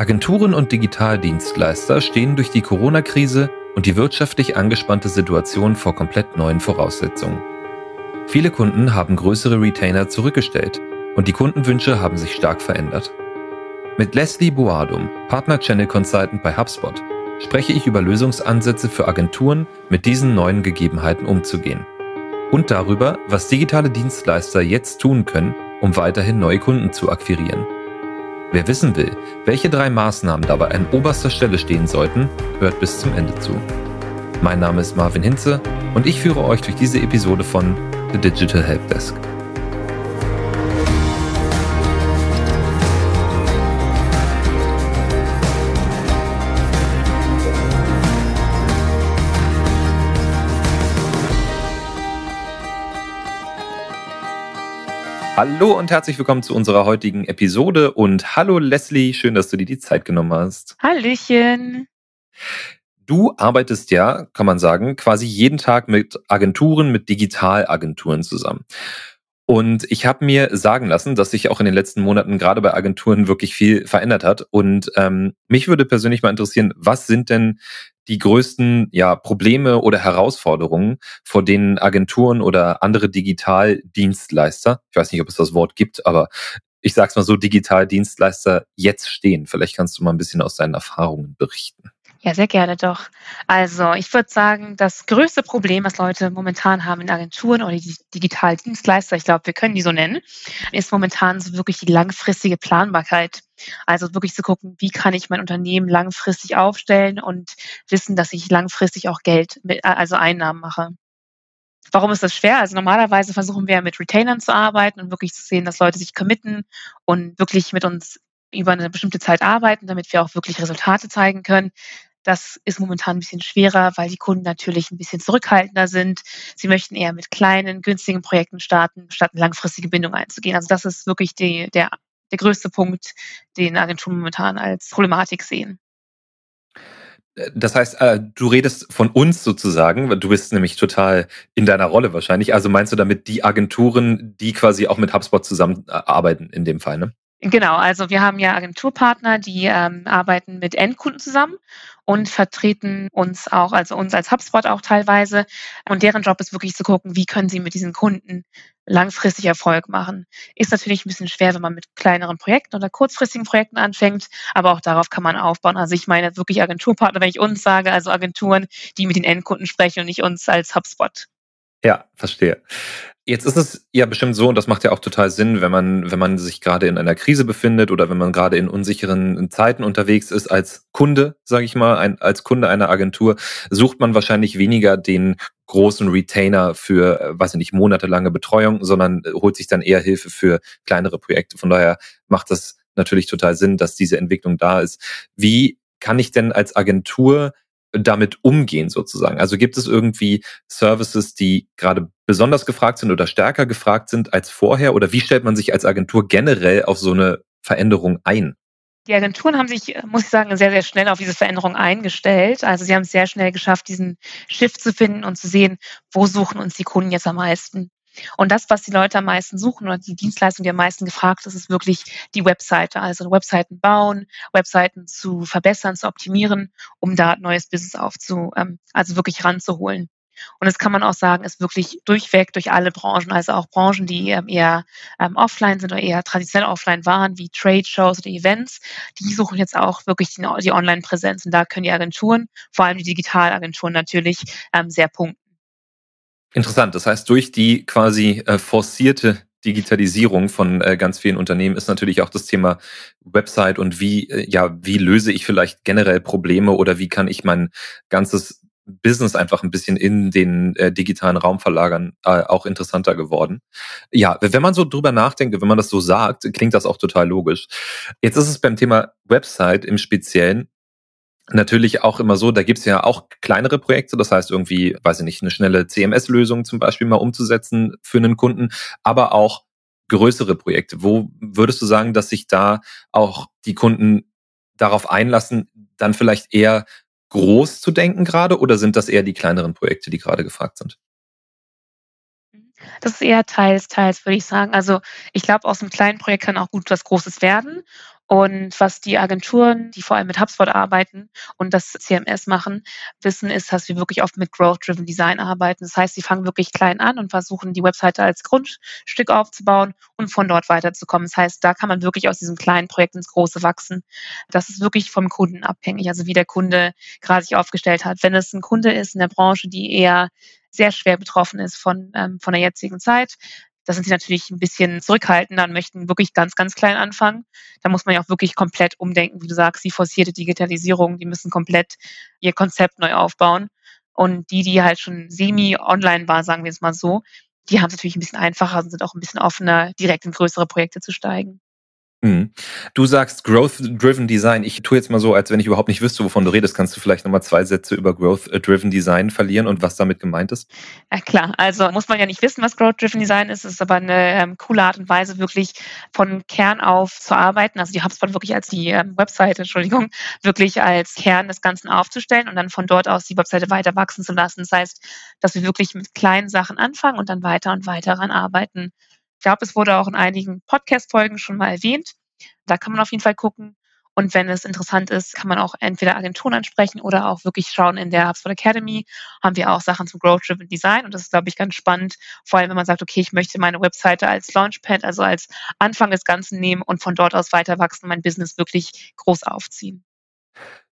Agenturen und Digitaldienstleister stehen durch die Corona-Krise und die wirtschaftlich angespannte Situation vor komplett neuen Voraussetzungen. Viele Kunden haben größere Retainer zurückgestellt und die Kundenwünsche haben sich stark verändert. Mit Leslie Boadum, Partner Channel Consultant bei HubSpot, spreche ich über Lösungsansätze für Agenturen, mit diesen neuen Gegebenheiten umzugehen. Und darüber, was digitale Dienstleister jetzt tun können, um weiterhin neue Kunden zu akquirieren. Wer wissen will, welche drei Maßnahmen dabei an oberster Stelle stehen sollten, hört bis zum Ende zu. Mein Name ist Marvin Hinze und ich führe euch durch diese Episode von The Digital Helpdesk. Hallo und herzlich willkommen zu unserer heutigen Episode und hallo Leslie, schön, dass du dir die Zeit genommen hast. Hallöchen. Du arbeitest ja, kann man sagen, quasi jeden Tag mit Agenturen, mit Digitalagenturen zusammen. Und ich habe mir sagen lassen, dass sich auch in den letzten Monaten gerade bei Agenturen wirklich viel verändert hat. Und ähm, mich würde persönlich mal interessieren, was sind denn die größten ja, Probleme oder Herausforderungen, vor denen Agenturen oder andere Digitaldienstleister, ich weiß nicht, ob es das Wort gibt, aber ich sag's mal so, Digitaldienstleister jetzt stehen. Vielleicht kannst du mal ein bisschen aus deinen Erfahrungen berichten. Ja, sehr gerne doch. Also ich würde sagen, das größte Problem, was Leute momentan haben in Agenturen oder die Digitaldienstleister, ich glaube, wir können die so nennen, ist momentan so wirklich die langfristige Planbarkeit. Also wirklich zu gucken, wie kann ich mein Unternehmen langfristig aufstellen und wissen, dass ich langfristig auch Geld, mit, also Einnahmen mache. Warum ist das schwer? Also normalerweise versuchen wir mit Retainern zu arbeiten und wirklich zu sehen, dass Leute sich committen und wirklich mit uns über eine bestimmte Zeit arbeiten, damit wir auch wirklich Resultate zeigen können. Das ist momentan ein bisschen schwerer, weil die Kunden natürlich ein bisschen zurückhaltender sind. Sie möchten eher mit kleinen, günstigen Projekten starten, statt eine langfristige Bindung einzugehen. Also das ist wirklich die, der, der größte Punkt, den Agenturen momentan als Problematik sehen. Das heißt, äh, du redest von uns sozusagen, du bist nämlich total in deiner Rolle wahrscheinlich. Also meinst du damit die Agenturen, die quasi auch mit HubSpot zusammenarbeiten in dem Fall, ne? Genau, also wir haben ja Agenturpartner, die ähm, arbeiten mit Endkunden zusammen und vertreten uns auch, also uns als HubSpot auch teilweise. Und deren Job ist wirklich zu gucken, wie können sie mit diesen Kunden langfristig Erfolg machen. Ist natürlich ein bisschen schwer, wenn man mit kleineren Projekten oder kurzfristigen Projekten anfängt, aber auch darauf kann man aufbauen. Also ich meine wirklich Agenturpartner, wenn ich uns sage, also Agenturen, die mit den Endkunden sprechen und nicht uns als HubSpot. Ja, verstehe. Jetzt ist es ja bestimmt so, und das macht ja auch total Sinn, wenn man, wenn man sich gerade in einer Krise befindet oder wenn man gerade in unsicheren Zeiten unterwegs ist als Kunde, sage ich mal, ein, als Kunde einer Agentur, sucht man wahrscheinlich weniger den großen Retainer für, äh, weiß ich nicht, monatelange Betreuung, sondern äh, holt sich dann eher Hilfe für kleinere Projekte. Von daher macht das natürlich total Sinn, dass diese Entwicklung da ist. Wie kann ich denn als Agentur damit umgehen sozusagen? Also gibt es irgendwie Services, die gerade besonders gefragt sind oder stärker gefragt sind als vorher? Oder wie stellt man sich als Agentur generell auf so eine Veränderung ein? Die Agenturen haben sich, muss ich sagen, sehr, sehr schnell auf diese Veränderung eingestellt. Also sie haben es sehr schnell geschafft, diesen Shift zu finden und zu sehen, wo suchen uns die Kunden jetzt am meisten. Und das, was die Leute am meisten suchen oder die Dienstleistung, die am meisten gefragt ist, ist wirklich die Webseite. Also Webseiten bauen, Webseiten zu verbessern, zu optimieren, um da neues Business aufzu, ähm, also wirklich ranzuholen. Und das kann man auch sagen, ist wirklich durchweg durch alle Branchen, also auch Branchen, die ähm, eher ähm, offline sind oder eher traditionell offline waren, wie Trade Shows oder Events, die suchen jetzt auch wirklich die, Online-Präsenz. Und da können die Agenturen, vor allem die Digitalagenturen natürlich, sehr punkten. Interessant. Das heißt, durch die quasi äh, forcierte Digitalisierung von äh, ganz vielen Unternehmen ist natürlich auch das Thema Website und wie, äh, ja, wie löse ich vielleicht generell Probleme oder wie kann ich mein ganzes Business einfach ein bisschen in den äh, digitalen Raum verlagern, äh, auch interessanter geworden. Ja, wenn man so drüber nachdenkt, wenn man das so sagt, klingt das auch total logisch. Jetzt ist es beim Thema Website im Speziellen natürlich auch immer so, da gibt's ja auch kleinere Projekte, das heißt irgendwie, weiß ich nicht, eine schnelle CMS-Lösung zum Beispiel mal umzusetzen für einen Kunden, aber auch größere Projekte. Wo würdest du sagen, dass sich da auch die Kunden darauf einlassen, dann vielleicht eher groß zu denken gerade oder sind das eher die kleineren Projekte, die gerade gefragt sind? Das ist eher teils, teils, würde ich sagen. Also ich glaube, aus einem kleinen Projekt kann auch gut was Großes werden. Und was die Agenturen, die vor allem mit HubSpot arbeiten und das CMS machen, wissen, ist, dass wir wirklich oft mit Growth-Driven Design arbeiten. Das heißt, sie fangen wirklich klein an und versuchen, die Webseite als Grundstück aufzubauen und von dort weiterzukommen. Das heißt, da kann man wirklich aus diesem kleinen Projekt ins große wachsen. Das ist wirklich vom Kunden abhängig, also wie der Kunde gerade sich aufgestellt hat. Wenn es ein Kunde ist in der Branche, die eher sehr schwer betroffen ist von, ähm, von der jetzigen Zeit, da sind sie natürlich ein bisschen zurückhaltender und möchten wirklich ganz, ganz klein anfangen. Da muss man ja auch wirklich komplett umdenken, wie du sagst, die forcierte Digitalisierung, die müssen komplett ihr Konzept neu aufbauen. Und die, die halt schon semi-online war, sagen wir es mal so, die haben es natürlich ein bisschen einfacher und sind auch ein bisschen offener, direkt in größere Projekte zu steigen. Mhm. Du sagst Growth-Driven Design. Ich tue jetzt mal so, als wenn ich überhaupt nicht wüsste, wovon du redest. Kannst du vielleicht nochmal zwei Sätze über Growth-Driven Design verlieren und was damit gemeint ist? Ja, klar. Also muss man ja nicht wissen, was Growth-Driven Design ist. Es ist aber eine ähm, coole Art und Weise, wirklich von Kern auf zu arbeiten. Also die HubSpot wirklich als die ähm, Webseite, Entschuldigung, wirklich als Kern des Ganzen aufzustellen und dann von dort aus die Webseite weiter wachsen zu lassen. Das heißt, dass wir wirklich mit kleinen Sachen anfangen und dann weiter und weiter daran arbeiten. Ich glaube, es wurde auch in einigen Podcast-Folgen schon mal erwähnt. Da kann man auf jeden Fall gucken. Und wenn es interessant ist, kann man auch entweder Agenturen ansprechen oder auch wirklich schauen in der HubSpot Academy. Haben wir auch Sachen zum Growth Driven Design. Und das ist, glaube ich, ganz spannend. Vor allem, wenn man sagt, okay, ich möchte meine Webseite als Launchpad, also als Anfang des Ganzen nehmen und von dort aus weiter wachsen, mein Business wirklich groß aufziehen.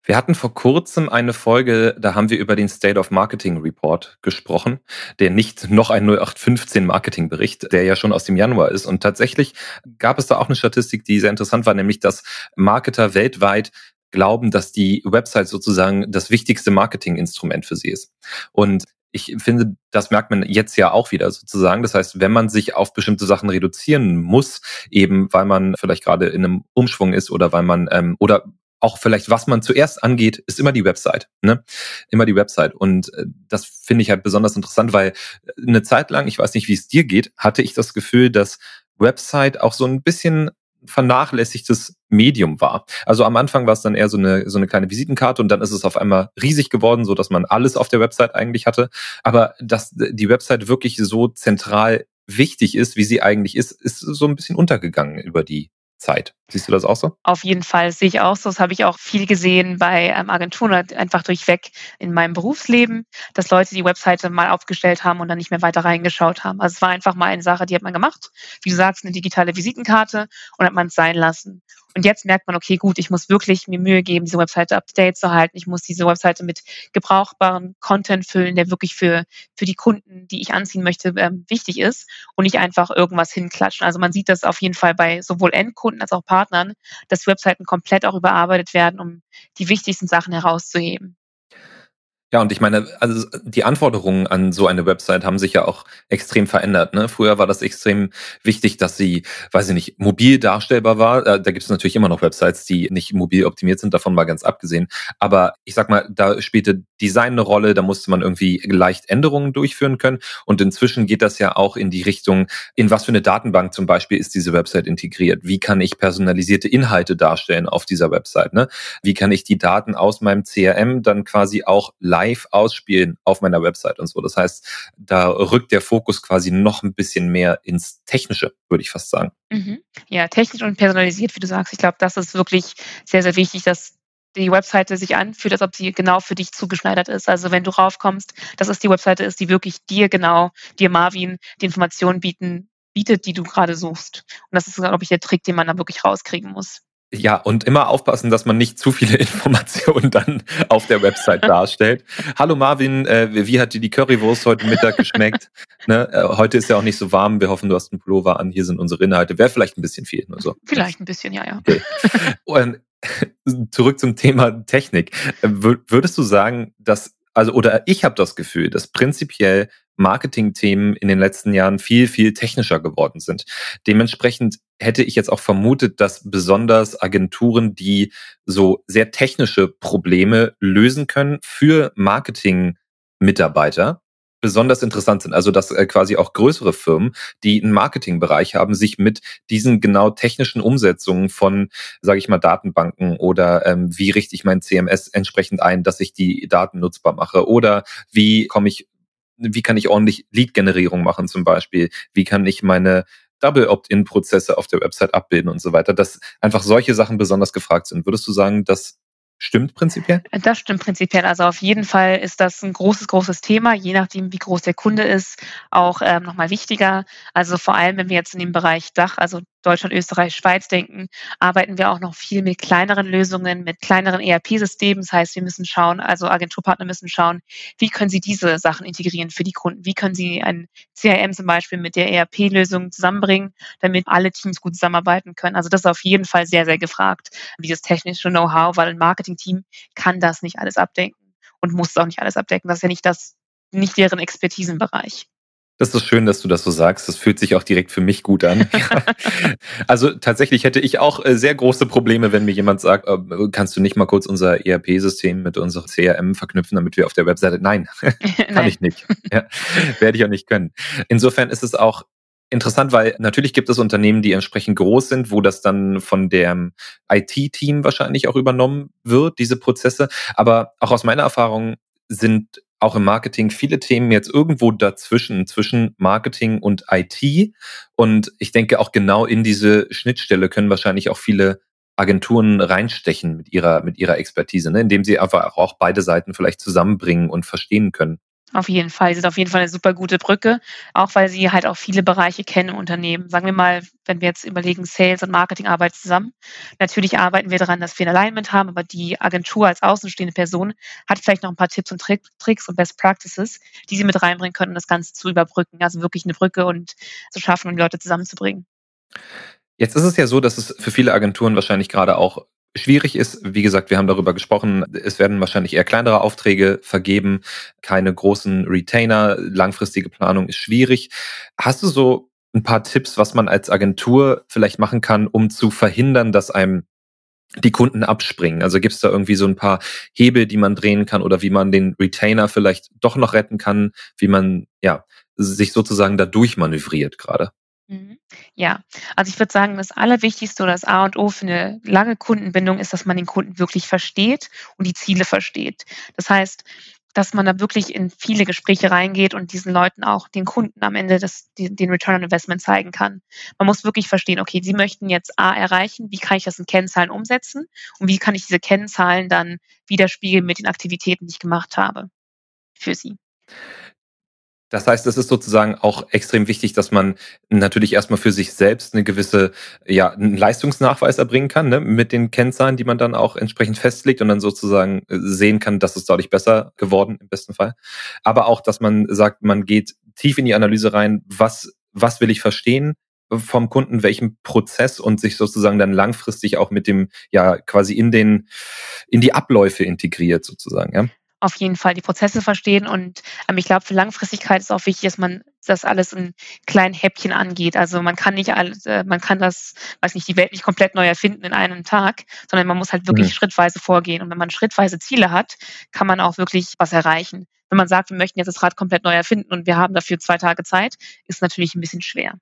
Wir hatten vor kurzem eine Folge, da haben wir über den State of Marketing Report gesprochen, der nicht noch ein 0815 Marketing Bericht, der ja schon aus dem Januar ist. Und tatsächlich gab es da auch eine Statistik, die sehr interessant war, nämlich dass Marketer weltweit glauben, dass die Website sozusagen das wichtigste Marketinginstrument für sie ist. Und ich finde, das merkt man jetzt ja auch wieder sozusagen. Das heißt, wenn man sich auf bestimmte Sachen reduzieren muss, eben weil man vielleicht gerade in einem Umschwung ist oder weil man ähm, oder auch vielleicht, was man zuerst angeht, ist immer die Website. Ne? Immer die Website. Und äh, das finde ich halt besonders interessant, weil äh, eine Zeit lang, ich weiß nicht, wie es dir geht, hatte ich das Gefühl, dass Website auch so ein bisschen vernachlässigtes Medium war. Also am Anfang war es dann eher so eine, so eine kleine Visitenkarte und dann ist es auf einmal riesig geworden, so dass man alles auf der Website eigentlich hatte. Aber dass die Website wirklich so zentral wichtig ist, wie sie eigentlich ist, ist so ein bisschen untergegangen über die Zeit. Siehst du das auch so? Auf jeden Fall sehe ich auch so. Das habe ich auch viel gesehen bei ähm, Agenturen, einfach durchweg in meinem Berufsleben, dass Leute die Webseite mal aufgestellt haben und dann nicht mehr weiter reingeschaut haben. Also es war einfach mal eine Sache, die hat man gemacht. Wie du sagst, eine digitale Visitenkarte und hat man es sein lassen. Und jetzt merkt man, okay, gut, ich muss wirklich mir Mühe geben, diese Webseite up to date zu halten. Ich muss diese Webseite mit gebrauchbarem Content füllen, der wirklich für, für die Kunden, die ich anziehen möchte, ähm, wichtig ist und nicht einfach irgendwas hinklatschen. Also man sieht das auf jeden Fall bei sowohl Endkunden als auch Partnern, dass Webseiten komplett auch überarbeitet werden, um die wichtigsten Sachen herauszuheben. Ja, und ich meine, also die Anforderungen an so eine Website haben sich ja auch extrem verändert. Ne? Früher war das extrem wichtig, dass sie, weiß ich nicht, mobil darstellbar war. Äh, da gibt es natürlich immer noch Websites, die nicht mobil optimiert sind, davon mal ganz abgesehen. Aber ich sag mal, da spielte Design eine Rolle, da musste man irgendwie leicht Änderungen durchführen können. Und inzwischen geht das ja auch in die Richtung, in was für eine Datenbank zum Beispiel ist diese Website integriert? Wie kann ich personalisierte Inhalte darstellen auf dieser Website? Ne? Wie kann ich die Daten aus meinem CRM dann quasi auch live ausspielen auf meiner Website und so. Das heißt, da rückt der Fokus quasi noch ein bisschen mehr ins Technische, würde ich fast sagen. Mhm. Ja, technisch und personalisiert, wie du sagst. Ich glaube, das ist wirklich sehr, sehr wichtig, dass die Webseite sich anfühlt, als ob sie genau für dich zugeschneidert ist. Also wenn du raufkommst, dass es die Webseite ist, die wirklich dir genau, dir Marvin, die Informationen bieten, bietet, die du gerade suchst. Und das ist, glaube ich, der Trick, den man da wirklich rauskriegen muss. Ja, und immer aufpassen, dass man nicht zu viele Informationen dann auf der Website darstellt. Hallo Marvin, äh, wie hat dir die Currywurst heute Mittag geschmeckt? ne? äh, heute ist ja auch nicht so warm. Wir hoffen, du hast einen Pullover an. Hier sind unsere Inhalte. Wäre vielleicht ein bisschen viel. Nur so. Vielleicht ein bisschen, ja, ja. Okay. Und zurück zum Thema Technik. Äh, würdest du sagen, dass also oder ich habe das Gefühl, dass prinzipiell Marketingthemen in den letzten Jahren viel, viel technischer geworden sind. Dementsprechend hätte ich jetzt auch vermutet, dass besonders Agenturen, die so sehr technische Probleme lösen können für Marketing-Mitarbeiter, besonders interessant sind. Also dass äh, quasi auch größere Firmen, die einen Marketingbereich haben, sich mit diesen genau technischen Umsetzungen von, sage ich mal, Datenbanken oder ähm, wie richte ich mein CMS entsprechend ein, dass ich die Daten nutzbar mache oder wie komme ich wie kann ich ordentlich Lead-Generierung machen zum Beispiel? Wie kann ich meine Double Opt-in-Prozesse auf der Website abbilden und so weiter, dass einfach solche Sachen besonders gefragt sind. Würdest du sagen, dass Stimmt prinzipiell? Das stimmt prinzipiell. Also auf jeden Fall ist das ein großes, großes Thema, je nachdem, wie groß der Kunde ist, auch ähm, nochmal wichtiger. Also vor allem, wenn wir jetzt in dem Bereich Dach, also Deutschland, Österreich, Schweiz denken, arbeiten wir auch noch viel mit kleineren Lösungen, mit kleineren ERP-Systemen. Das heißt, wir müssen schauen, also Agenturpartner müssen schauen, wie können sie diese Sachen integrieren für die Kunden? Wie können sie ein CRM zum Beispiel mit der ERP-Lösung zusammenbringen, damit alle Teams gut zusammenarbeiten können? Also das ist auf jeden Fall sehr, sehr gefragt, dieses technische Know-how, weil ein Marketing-Team kann das nicht alles abdenken und muss auch nicht alles abdecken. Das ist ja nicht das, nicht deren Expertisenbereich. Das ist schön, dass du das so sagst. Das fühlt sich auch direkt für mich gut an. also tatsächlich hätte ich auch äh, sehr große Probleme, wenn mir jemand sagt, äh, kannst du nicht mal kurz unser ERP-System mit unserem CRM verknüpfen, damit wir auf der Webseite. Nein, kann Nein. ich nicht. Ja, werde ich auch nicht können. Insofern ist es auch interessant, weil natürlich gibt es Unternehmen, die entsprechend groß sind, wo das dann von dem IT-Team wahrscheinlich auch übernommen wird, diese Prozesse. Aber auch aus meiner Erfahrung sind auch im Marketing viele Themen jetzt irgendwo dazwischen, zwischen Marketing und IT. Und ich denke auch genau in diese Schnittstelle können wahrscheinlich auch viele Agenturen reinstechen mit ihrer, mit ihrer Expertise, ne? indem sie einfach auch beide Seiten vielleicht zusammenbringen und verstehen können. Auf jeden Fall. Sie sind auf jeden Fall eine super gute Brücke, auch weil sie halt auch viele Bereiche kennen im Unternehmen. Sagen wir mal, wenn wir jetzt überlegen, Sales und Marketing arbeiten zusammen. Natürlich arbeiten wir daran, dass wir ein Alignment haben, aber die Agentur als außenstehende Person hat vielleicht noch ein paar Tipps und Tricks und Best Practices, die sie mit reinbringen können, um das Ganze zu überbrücken. Also wirklich eine Brücke und zu schaffen, um die Leute zusammenzubringen. Jetzt ist es ja so, dass es für viele Agenturen wahrscheinlich gerade auch schwierig ist. Wie gesagt, wir haben darüber gesprochen. Es werden wahrscheinlich eher kleinere Aufträge vergeben, keine großen Retainer. Langfristige Planung ist schwierig. Hast du so ein paar Tipps, was man als Agentur vielleicht machen kann, um zu verhindern, dass einem die Kunden abspringen? Also gibt es da irgendwie so ein paar Hebel, die man drehen kann oder wie man den Retainer vielleicht doch noch retten kann, wie man ja sich sozusagen da durchmanövriert gerade? Mhm. Ja, also ich würde sagen, das Allerwichtigste oder das A und O für eine lange Kundenbindung ist, dass man den Kunden wirklich versteht und die Ziele versteht. Das heißt, dass man da wirklich in viele Gespräche reingeht und diesen Leuten auch den Kunden am Ende das, den Return on Investment zeigen kann. Man muss wirklich verstehen, okay, Sie möchten jetzt A erreichen, wie kann ich das in Kennzahlen umsetzen und wie kann ich diese Kennzahlen dann widerspiegeln mit den Aktivitäten, die ich gemacht habe für Sie. Das heißt, es ist sozusagen auch extrem wichtig, dass man natürlich erstmal für sich selbst eine gewisse, ja, einen Leistungsnachweis erbringen kann, ne, mit den Kennzahlen, die man dann auch entsprechend festlegt und dann sozusagen äh, sehen kann, dass es dadurch besser geworden im besten Fall. Aber auch, dass man sagt, man geht tief in die Analyse rein, was, was will ich verstehen? vom Kunden, welchen Prozess und sich sozusagen dann langfristig auch mit dem, ja, quasi in den, in die Abläufe integriert sozusagen, ja auf jeden Fall die Prozesse verstehen. Und ähm, ich glaube, für Langfristigkeit ist auch wichtig, dass man das alles in kleinen Häppchen angeht. Also man kann nicht alles, äh, man kann das, weiß nicht, die Welt nicht komplett neu erfinden in einem Tag, sondern man muss halt wirklich mhm. schrittweise vorgehen. Und wenn man schrittweise Ziele hat, kann man auch wirklich was erreichen. Wenn man sagt, wir möchten jetzt das Rad komplett neu erfinden und wir haben dafür zwei Tage Zeit, ist natürlich ein bisschen schwer.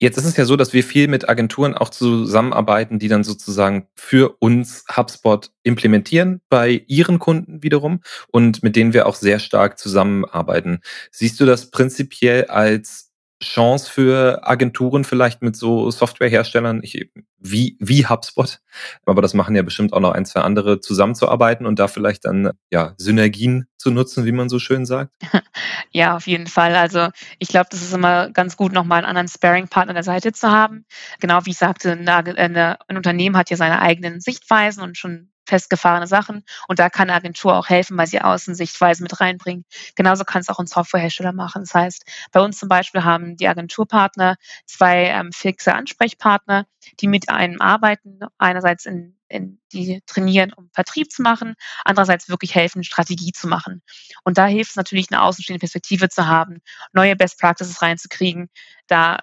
Jetzt ist es ja so, dass wir viel mit Agenturen auch zusammenarbeiten, die dann sozusagen für uns HubSpot implementieren bei ihren Kunden wiederum und mit denen wir auch sehr stark zusammenarbeiten. Siehst du das prinzipiell als Chance für Agenturen vielleicht mit so Softwareherstellern ich, wie, wie HubSpot, aber das machen ja bestimmt auch noch ein, zwei andere, zusammenzuarbeiten und da vielleicht dann ja Synergien zu nutzen, wie man so schön sagt? Ja, auf jeden Fall. Also ich glaube, das ist immer ganz gut, nochmal einen anderen Sparing-Partner an der Seite zu haben. Genau wie ich sagte, eine, ein Unternehmen hat ja seine eigenen Sichtweisen und schon festgefahrene Sachen. Und da kann eine Agentur auch helfen, weil sie Außensichtweisen mit reinbringen. Genauso kann es auch ein Softwarehersteller machen. Das heißt, bei uns zum Beispiel haben die Agenturpartner zwei ähm, fixe Ansprechpartner, die mit einem arbeiten. Einerseits in, in die trainieren, um Vertrieb zu machen, andererseits wirklich helfen, Strategie zu machen. Und da hilft es natürlich, eine außenstehende Perspektive zu haben, neue Best Practices reinzukriegen, da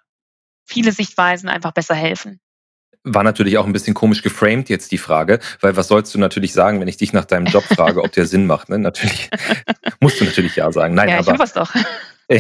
viele Sichtweisen einfach besser helfen. War natürlich auch ein bisschen komisch geframed jetzt die Frage, weil was sollst du natürlich sagen, wenn ich dich nach deinem Job frage, ob der Sinn macht? Ne? Natürlich musst du natürlich ja sagen. Nein, ja, aber, ich was doch.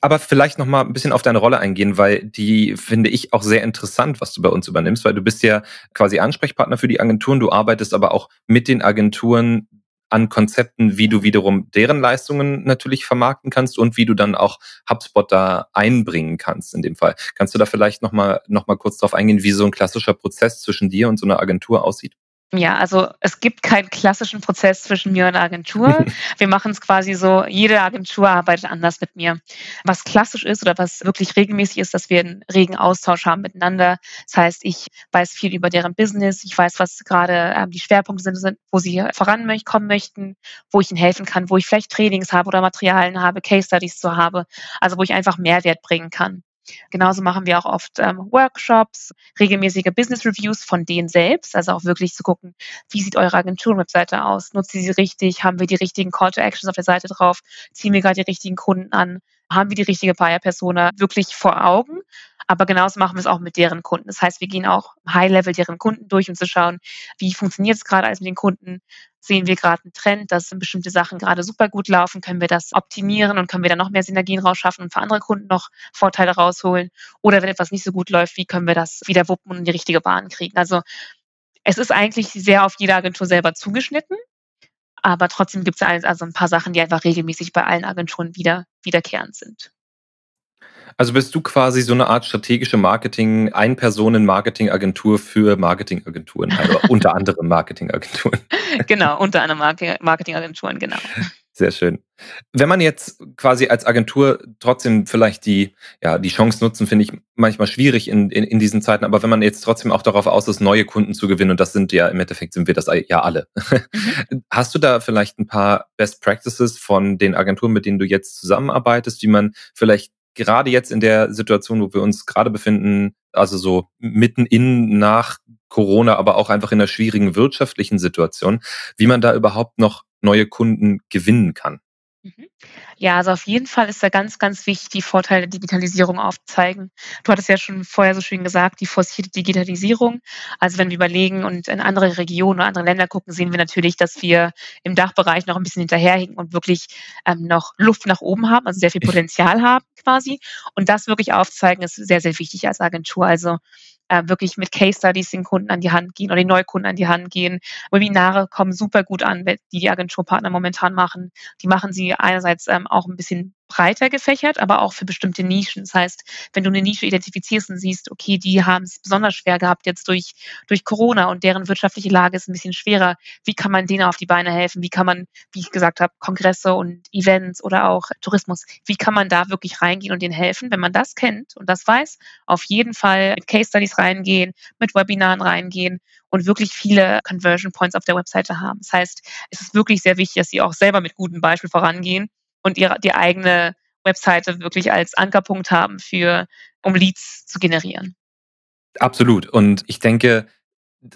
aber vielleicht noch mal ein bisschen auf deine Rolle eingehen, weil die finde ich auch sehr interessant, was du bei uns übernimmst, weil du bist ja quasi Ansprechpartner für die Agenturen, du arbeitest aber auch mit den Agenturen an Konzepten, wie du wiederum deren Leistungen natürlich vermarkten kannst und wie du dann auch HubSpot da einbringen kannst in dem Fall. Kannst du da vielleicht nochmal noch mal kurz drauf eingehen, wie so ein klassischer Prozess zwischen dir und so einer Agentur aussieht? Ja, also es gibt keinen klassischen Prozess zwischen mir und der Agentur. Wir machen es quasi so, jede Agentur arbeitet anders mit mir. Was klassisch ist oder was wirklich regelmäßig ist, dass wir einen regen Austausch haben miteinander. Das heißt, ich weiß viel über deren Business, ich weiß, was gerade ähm, die Schwerpunkte sind, wo sie vorankommen möchten, wo ich ihnen helfen kann, wo ich vielleicht Trainings habe oder Materialien habe, Case Studies zu habe, also wo ich einfach Mehrwert bringen kann. Genauso machen wir auch oft ähm, Workshops, regelmäßige Business Reviews von denen selbst, also auch wirklich zu gucken, wie sieht eure Agenturenwebseite aus? Nutzt ihr sie richtig? Haben wir die richtigen Call to Actions auf der Seite drauf? Ziehen wir gerade die richtigen Kunden an? Haben wir die richtige Buyer-Persona wirklich vor Augen? Aber genauso machen wir es auch mit deren Kunden. Das heißt, wir gehen auch High-Level deren Kunden durch, um zu schauen, wie funktioniert es gerade alles mit den Kunden? Sehen wir gerade einen Trend, dass bestimmte Sachen gerade super gut laufen? Können wir das optimieren und können wir da noch mehr Synergien rausschaffen und für andere Kunden noch Vorteile rausholen? Oder wenn etwas nicht so gut läuft, wie können wir das wieder wuppen und in die richtige Bahn kriegen? Also es ist eigentlich sehr auf jede Agentur selber zugeschnitten. Aber trotzdem gibt es also ein paar Sachen, die einfach regelmäßig bei allen Agenturen wieder, wiederkehrend sind. Also bist du quasi so eine Art strategische Marketing, Ein-Personen-Marketing-Agentur für Marketingagenturen, also unter anderem Marketingagenturen. Genau, unter anderem Marketingagenturen, genau. Sehr schön. Wenn man jetzt quasi als Agentur trotzdem vielleicht die, ja, die Chance nutzen, finde ich manchmal schwierig in, in, in diesen Zeiten, aber wenn man jetzt trotzdem auch darauf aus ist, neue Kunden zu gewinnen, und das sind ja im Endeffekt sind wir das ja alle. Mhm. Hast du da vielleicht ein paar Best Practices von den Agenturen, mit denen du jetzt zusammenarbeitest, wie man vielleicht gerade jetzt in der Situation, wo wir uns gerade befinden, also so mitten in nach Corona, aber auch einfach in einer schwierigen wirtschaftlichen Situation, wie man da überhaupt noch neue Kunden gewinnen kann. Mhm. Ja, also auf jeden Fall ist da ganz, ganz wichtig, die Vorteile der Digitalisierung aufzuzeigen. Du hattest ja schon vorher so schön gesagt, die forcierte Digitalisierung. Also wenn wir überlegen und in andere Regionen oder andere Länder gucken, sehen wir natürlich, dass wir im Dachbereich noch ein bisschen hinterherhinken und wirklich ähm, noch Luft nach oben haben, also sehr viel Potenzial haben quasi. Und das wirklich aufzeigen, ist sehr, sehr wichtig als Agentur. Also äh, wirklich mit Case Studies den Kunden an die Hand gehen oder den Neukunden an die Hand gehen. Webinare kommen super gut an, die die Agenturpartner momentan machen. Die machen sie einerseits ähm, auch ein bisschen breiter gefächert, aber auch für bestimmte Nischen. Das heißt, wenn du eine Nische identifizierst und siehst, okay, die haben es besonders schwer gehabt jetzt durch, durch Corona und deren wirtschaftliche Lage ist ein bisschen schwerer, wie kann man denen auf die Beine helfen? Wie kann man, wie ich gesagt habe, Kongresse und Events oder auch Tourismus, wie kann man da wirklich reingehen und denen helfen? Wenn man das kennt und das weiß, auf jeden Fall mit Case Studies reingehen, mit Webinaren reingehen und wirklich viele Conversion Points auf der Webseite haben. Das heißt, es ist wirklich sehr wichtig, dass sie auch selber mit gutem Beispiel vorangehen und ihre, die eigene Webseite wirklich als Ankerpunkt haben für, um Leads zu generieren. Absolut. Und ich denke,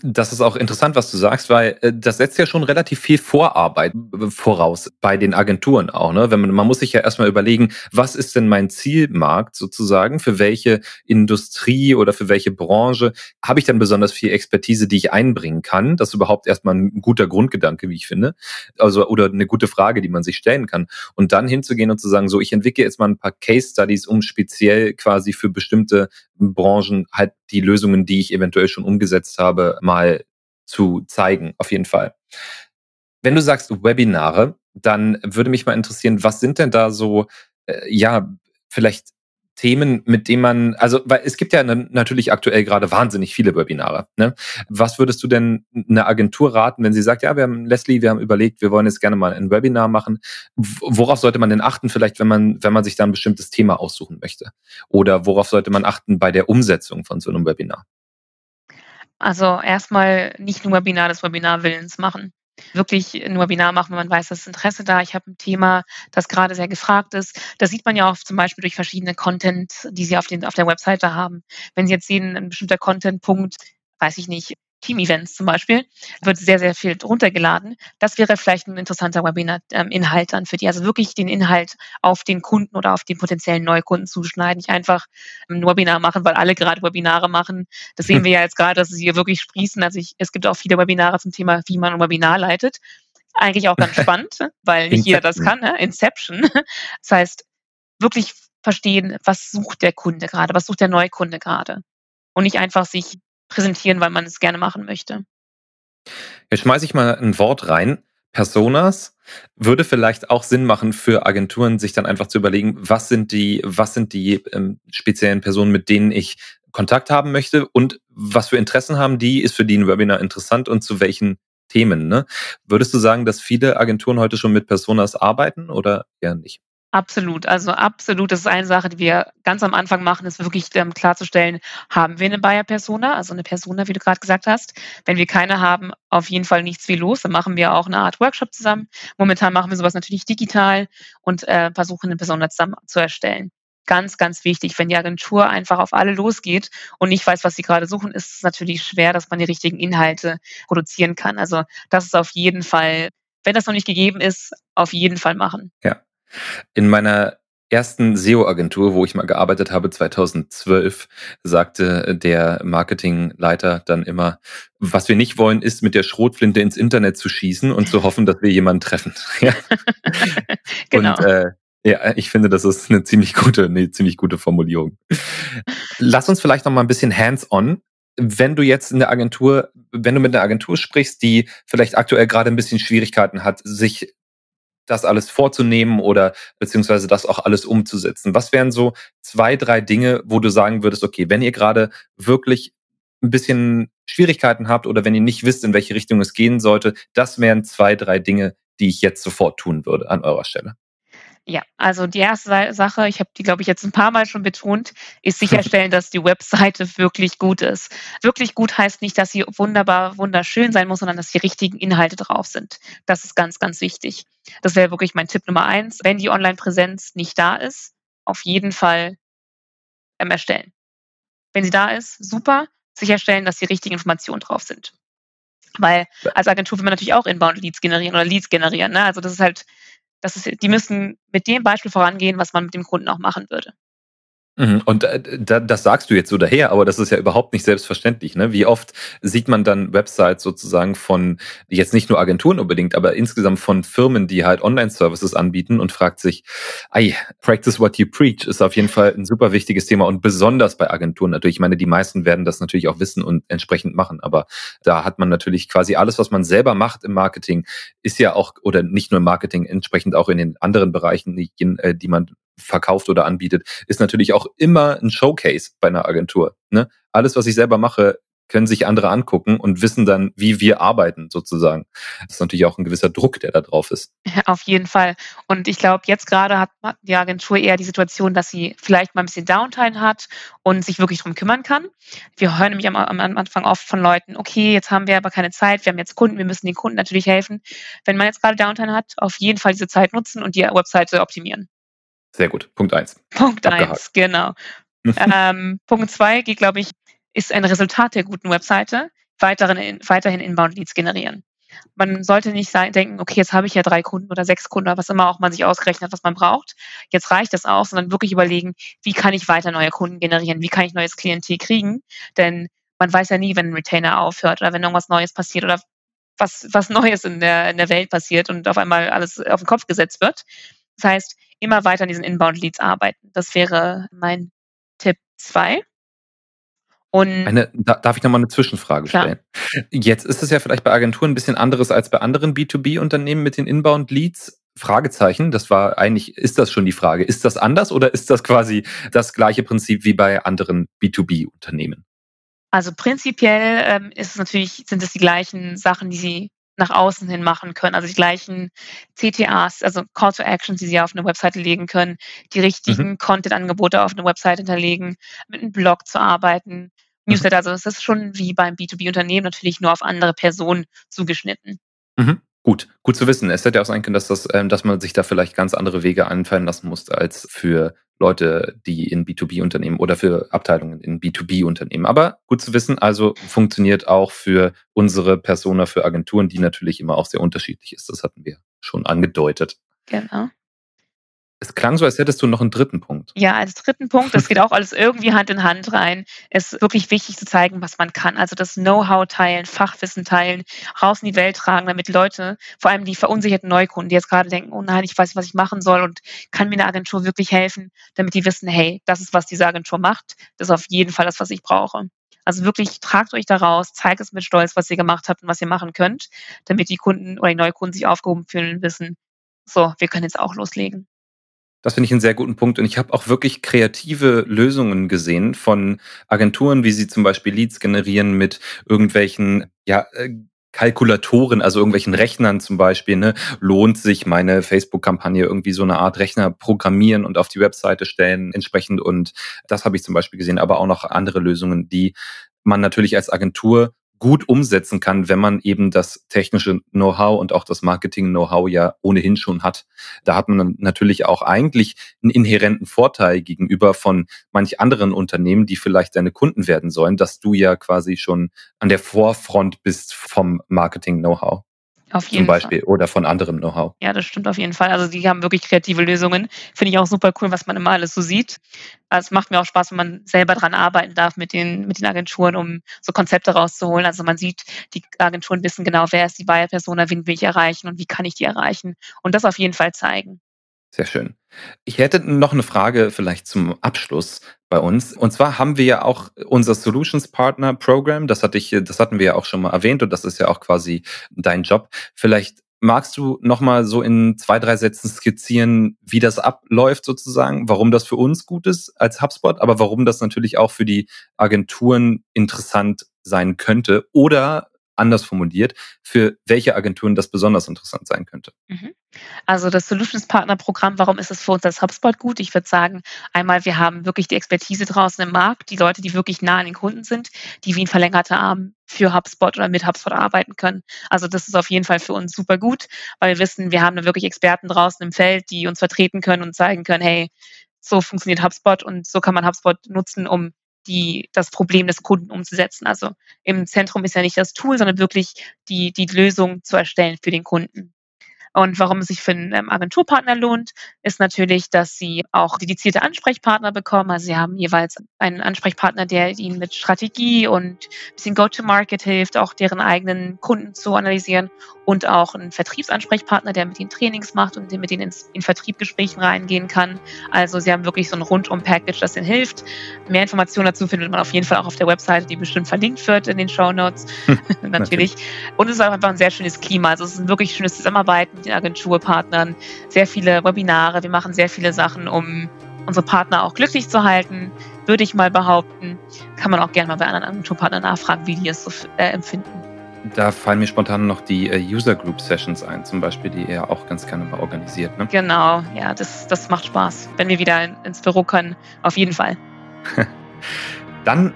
das ist auch interessant, was du sagst, weil äh, das setzt ja schon relativ viel Vorarbeit äh, voraus bei den Agenturen auch. Ne? Wenn man, man muss sich ja erstmal überlegen, was ist denn mein Zielmarkt sozusagen, für welche Industrie oder für welche Branche habe ich dann besonders viel Expertise, die ich einbringen kann. Das ist überhaupt erstmal ein guter Grundgedanke, wie ich finde. Also oder eine gute Frage, die man sich stellen kann. Und dann hinzugehen und zu sagen, so ich entwickle jetzt mal ein paar Case Studies, um speziell quasi für bestimmte Branchen halt die Lösungen, die ich eventuell schon umgesetzt habe, mal zu zeigen, auf jeden Fall. Wenn du sagst Webinare, dann würde mich mal interessieren, was sind denn da so, äh, ja, vielleicht Themen, mit denen man, also, weil es gibt ja natürlich aktuell gerade wahnsinnig viele Webinare. Ne? Was würdest du denn einer Agentur raten, wenn sie sagt, ja, wir haben Leslie, wir haben überlegt, wir wollen jetzt gerne mal ein Webinar machen. Worauf sollte man denn achten, vielleicht, wenn man, wenn man sich da ein bestimmtes Thema aussuchen möchte? Oder worauf sollte man achten bei der Umsetzung von so einem Webinar? Also erstmal nicht nur Webinar des Webinarwillens machen wirklich ein Webinar machen, wenn man weiß, dass Interesse da. Ich habe ein Thema, das gerade sehr gefragt ist. Das sieht man ja auch zum Beispiel durch verschiedene Content, die Sie auf, den, auf der Webseite haben. Wenn Sie jetzt sehen, ein bestimmter Content-Punkt, weiß ich nicht, Team-Events zum Beispiel, wird sehr, sehr viel runtergeladen. Das wäre vielleicht ein interessanter Webinar-Inhalt dann für die. Also wirklich den Inhalt auf den Kunden oder auf den potenziellen Neukunden zuschneiden. Nicht einfach ein Webinar machen, weil alle gerade Webinare machen. Das sehen wir ja jetzt gerade, dass sie hier wirklich sprießen. Also ich, es gibt auch viele Webinare zum Thema, wie man ein Webinar leitet. Eigentlich auch ganz spannend, weil nicht jeder das kann. Ne? Inception. Das heißt, wirklich verstehen, was sucht der Kunde gerade, was sucht der Neukunde gerade. Und nicht einfach sich präsentieren, weil man es gerne machen möchte. Jetzt schmeiße ich mal ein Wort rein. Personas würde vielleicht auch Sinn machen für Agenturen, sich dann einfach zu überlegen, was sind die, was sind die ähm, speziellen Personen, mit denen ich Kontakt haben möchte und was für Interessen haben die, ist für die ein Webinar interessant und zu welchen Themen. Ne? Würdest du sagen, dass viele Agenturen heute schon mit Personas arbeiten oder eher nicht? Absolut, also absolut. Das ist eine Sache, die wir ganz am Anfang machen, ist wirklich ähm, klarzustellen, haben wir eine Buyer-Persona, also eine Persona, wie du gerade gesagt hast. Wenn wir keine haben, auf jeden Fall nichts wie los. Dann machen wir auch eine Art Workshop zusammen. Momentan machen wir sowas natürlich digital und äh, versuchen eine Persona zusammen zu erstellen. Ganz, ganz wichtig. Wenn die Agentur einfach auf alle losgeht und nicht weiß, was sie gerade suchen, ist es natürlich schwer, dass man die richtigen Inhalte produzieren kann. Also das ist auf jeden Fall, wenn das noch nicht gegeben ist, auf jeden Fall machen. Ja, in meiner ersten SEO-Agentur, wo ich mal gearbeitet habe, 2012, sagte der Marketingleiter dann immer, was wir nicht wollen, ist mit der Schrotflinte ins Internet zu schießen und zu hoffen, dass wir jemanden treffen. ja. genau. Und äh, ja, ich finde, das ist eine ziemlich gute, eine ziemlich gute Formulierung. Lass uns vielleicht noch mal ein bisschen hands-on wenn du jetzt in der Agentur, wenn du mit einer Agentur sprichst, die vielleicht aktuell gerade ein bisschen Schwierigkeiten hat, sich das alles vorzunehmen oder beziehungsweise das auch alles umzusetzen? Was wären so zwei, drei Dinge, wo du sagen würdest, okay, wenn ihr gerade wirklich ein bisschen Schwierigkeiten habt oder wenn ihr nicht wisst, in welche Richtung es gehen sollte, das wären zwei, drei Dinge, die ich jetzt sofort tun würde an eurer Stelle. Ja, also die erste Sache, ich habe die, glaube ich, jetzt ein paar Mal schon betont, ist sicherstellen, dass die Webseite wirklich gut ist. Wirklich gut heißt nicht, dass sie wunderbar, wunderschön sein muss, sondern dass die richtigen Inhalte drauf sind. Das ist ganz, ganz wichtig. Das wäre wirklich mein Tipp Nummer eins. Wenn die Online-Präsenz nicht da ist, auf jeden Fall ähm, erstellen. Wenn sie da ist, super. Sicherstellen, dass die richtigen Informationen drauf sind. Weil als Agentur will man natürlich auch Inbound-Leads generieren oder Leads generieren. Ne? Also das ist halt das ist, die müssen mit dem Beispiel vorangehen, was man mit dem Kunden auch machen würde. Mhm. Und äh, das sagst du jetzt so daher, aber das ist ja überhaupt nicht selbstverständlich. Ne? Wie oft sieht man dann Websites sozusagen von, jetzt nicht nur Agenturen unbedingt, aber insgesamt von Firmen, die halt Online-Services anbieten und fragt sich, ei, practice what you preach ist auf jeden Fall ein super wichtiges Thema und besonders bei Agenturen natürlich. Ich meine, die meisten werden das natürlich auch wissen und entsprechend machen, aber da hat man natürlich quasi alles, was man selber macht im Marketing, ist ja auch, oder nicht nur im Marketing, entsprechend auch in den anderen Bereichen, die, äh, die man verkauft oder anbietet, ist natürlich auch immer ein Showcase bei einer Agentur. Ne? Alles, was ich selber mache, können sich andere angucken und wissen dann, wie wir arbeiten sozusagen. Das ist natürlich auch ein gewisser Druck, der da drauf ist. Auf jeden Fall. Und ich glaube, jetzt gerade hat die Agentur eher die Situation, dass sie vielleicht mal ein bisschen Downtime hat und sich wirklich darum kümmern kann. Wir hören nämlich am, am Anfang oft von Leuten, okay, jetzt haben wir aber keine Zeit, wir haben jetzt Kunden, wir müssen den Kunden natürlich helfen. Wenn man jetzt gerade Downtime hat, auf jeden Fall diese Zeit nutzen und die Webseite optimieren. Sehr gut. Punkt eins. Punkt Abgehakt. eins, genau. ähm, Punkt zwei geht, glaube ich, ist ein Resultat der guten Webseite, weiteren, weiterhin Inbound-Leads generieren. Man sollte nicht sein, denken, okay, jetzt habe ich ja drei Kunden oder sechs Kunden oder was immer auch man sich ausgerechnet hat, was man braucht. Jetzt reicht das auch, sondern wirklich überlegen, wie kann ich weiter neue Kunden generieren? Wie kann ich neues Klientel kriegen? Denn man weiß ja nie, wenn ein Retainer aufhört oder wenn irgendwas Neues passiert oder was, was Neues in der, in der Welt passiert und auf einmal alles auf den Kopf gesetzt wird. Das heißt, immer weiter an diesen Inbound-Leads arbeiten. Das wäre mein Tipp 2. Und eine, darf ich nochmal eine Zwischenfrage stellen? Klar. Jetzt ist es ja vielleicht bei Agenturen ein bisschen anderes als bei anderen B2B-Unternehmen mit den Inbound-Leads. Fragezeichen, das war eigentlich, ist das schon die Frage, ist das anders oder ist das quasi das gleiche Prinzip wie bei anderen B2B-Unternehmen? Also prinzipiell ähm, ist es natürlich, sind es die gleichen Sachen, die Sie nach außen hin machen können. Also die gleichen CTAs, also Call to Actions, die Sie auf eine Webseite legen können, die richtigen mhm. Content-Angebote auf eine Webseite hinterlegen, mit einem Blog zu arbeiten, mhm. Newsletter. Also es ist schon wie beim B2B-Unternehmen natürlich nur auf andere Personen zugeschnitten. Mhm. Gut, gut zu wissen. Es hätte ja auch sein können, dass, das, ähm, dass man sich da vielleicht ganz andere Wege einfallen lassen muss als für Leute, die in B2B-Unternehmen oder für Abteilungen in B2B-Unternehmen. Aber gut zu wissen, also funktioniert auch für unsere Persona, für Agenturen, die natürlich immer auch sehr unterschiedlich ist. Das hatten wir schon angedeutet. Genau. Es klang so, als hättest du noch einen dritten Punkt. Ja, als dritten Punkt, das geht auch alles irgendwie Hand in Hand rein, ist wirklich wichtig zu zeigen, was man kann. Also das Know-how teilen, Fachwissen teilen, raus in die Welt tragen, damit Leute, vor allem die verunsicherten Neukunden, die jetzt gerade denken, oh nein, ich weiß nicht, was ich machen soll und kann mir eine Agentur wirklich helfen, damit die wissen, hey, das ist, was diese Agentur macht. Das ist auf jeden Fall das, was ich brauche. Also wirklich tragt euch daraus, zeigt es mit Stolz, was ihr gemacht habt und was ihr machen könnt, damit die Kunden oder die Neukunden sich aufgehoben fühlen und wissen, so, wir können jetzt auch loslegen. Das finde ich einen sehr guten Punkt. Und ich habe auch wirklich kreative Lösungen gesehen von Agenturen, wie sie zum Beispiel Leads generieren mit irgendwelchen, ja, äh, Kalkulatoren, also irgendwelchen Rechnern zum Beispiel, ne, lohnt sich meine Facebook-Kampagne irgendwie so eine Art Rechner programmieren und auf die Webseite stellen entsprechend. Und das habe ich zum Beispiel gesehen, aber auch noch andere Lösungen, die man natürlich als Agentur gut umsetzen kann, wenn man eben das technische Know-how und auch das Marketing-Know-how ja ohnehin schon hat. Da hat man natürlich auch eigentlich einen inhärenten Vorteil gegenüber von manch anderen Unternehmen, die vielleicht deine Kunden werden sollen, dass du ja quasi schon an der Vorfront bist vom Marketing-Know-how. Auf jeden zum Beispiel Fall. oder von anderem Know-how. Ja, das stimmt auf jeden Fall. Also die haben wirklich kreative Lösungen. Finde ich auch super cool, was man immer alles so sieht. Also es macht mir auch Spaß, wenn man selber dran arbeiten darf mit den, mit den Agenturen, um so Konzepte rauszuholen. Also man sieht, die Agenturen wissen genau, wer ist die Buyer-Persona, wen will ich erreichen und wie kann ich die erreichen. Und das auf jeden Fall zeigen. Sehr schön. Ich hätte noch eine Frage vielleicht zum Abschluss bei uns. Und zwar haben wir ja auch unser Solutions Partner Program. Das hatte ich, das hatten wir ja auch schon mal erwähnt und das ist ja auch quasi dein Job. Vielleicht magst du noch mal so in zwei, drei Sätzen skizzieren, wie das abläuft sozusagen, warum das für uns gut ist als HubSpot, aber warum das natürlich auch für die Agenturen interessant sein könnte oder anders formuliert, für welche Agenturen das besonders interessant sein könnte. Mhm. Also das Solutions Partner Programm, warum ist es für uns als HubSpot gut? Ich würde sagen, einmal, wir haben wirklich die Expertise draußen im Markt, die Leute, die wirklich nah an den Kunden sind, die wie ein verlängerter Arm für HubSpot oder mit HubSpot arbeiten können. Also das ist auf jeden Fall für uns super gut, weil wir wissen, wir haben da wirklich Experten draußen im Feld, die uns vertreten können und zeigen können, hey, so funktioniert HubSpot und so kann man HubSpot nutzen, um die, das Problem des Kunden umzusetzen. Also im Zentrum ist ja nicht das Tool, sondern wirklich die, die Lösung zu erstellen für den Kunden. Und warum es sich für einen ähm, Agenturpartner lohnt, ist natürlich, dass sie auch dedizierte Ansprechpartner bekommen. Also sie haben jeweils einen Ansprechpartner, der ihnen mit Strategie und ein bisschen Go-to-Market hilft, auch deren eigenen Kunden zu analysieren und auch einen Vertriebsansprechpartner, der mit ihnen Trainings macht und mit ihnen in Vertriebgesprächen reingehen kann. Also sie haben wirklich so ein Rundum-Package, das ihnen hilft. Mehr Informationen dazu findet man auf jeden Fall auch auf der Webseite, die bestimmt verlinkt wird in den Show Notes. natürlich. Und es ist auch einfach ein sehr schönes Klima. Also es ist ein wirklich schönes Zusammenarbeiten mit den Agenturpartnern, sehr viele Webinare, wir machen sehr viele Sachen, um unsere Partner auch glücklich zu halten, würde ich mal behaupten. Kann man auch gerne mal bei anderen Agenturpartnern nachfragen, wie die es so äh, empfinden. Da fallen mir spontan noch die äh, User Group Sessions ein, zum Beispiel, die ihr auch ganz gerne mal organisiert. Ne? Genau, ja, das, das macht Spaß. Wenn wir wieder in, ins Büro können, auf jeden Fall. Dann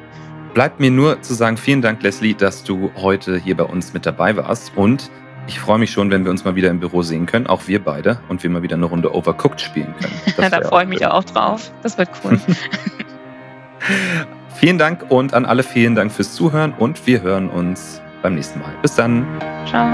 bleibt mir nur zu sagen, vielen Dank, Leslie, dass du heute hier bei uns mit dabei warst und ich freue mich schon, wenn wir uns mal wieder im Büro sehen können, auch wir beide, und wir mal wieder eine Runde Overcooked spielen können. da freue ich mich auch drauf. Das wird cool. vielen Dank und an alle vielen Dank fürs Zuhören und wir hören uns beim nächsten Mal. Bis dann. Ciao.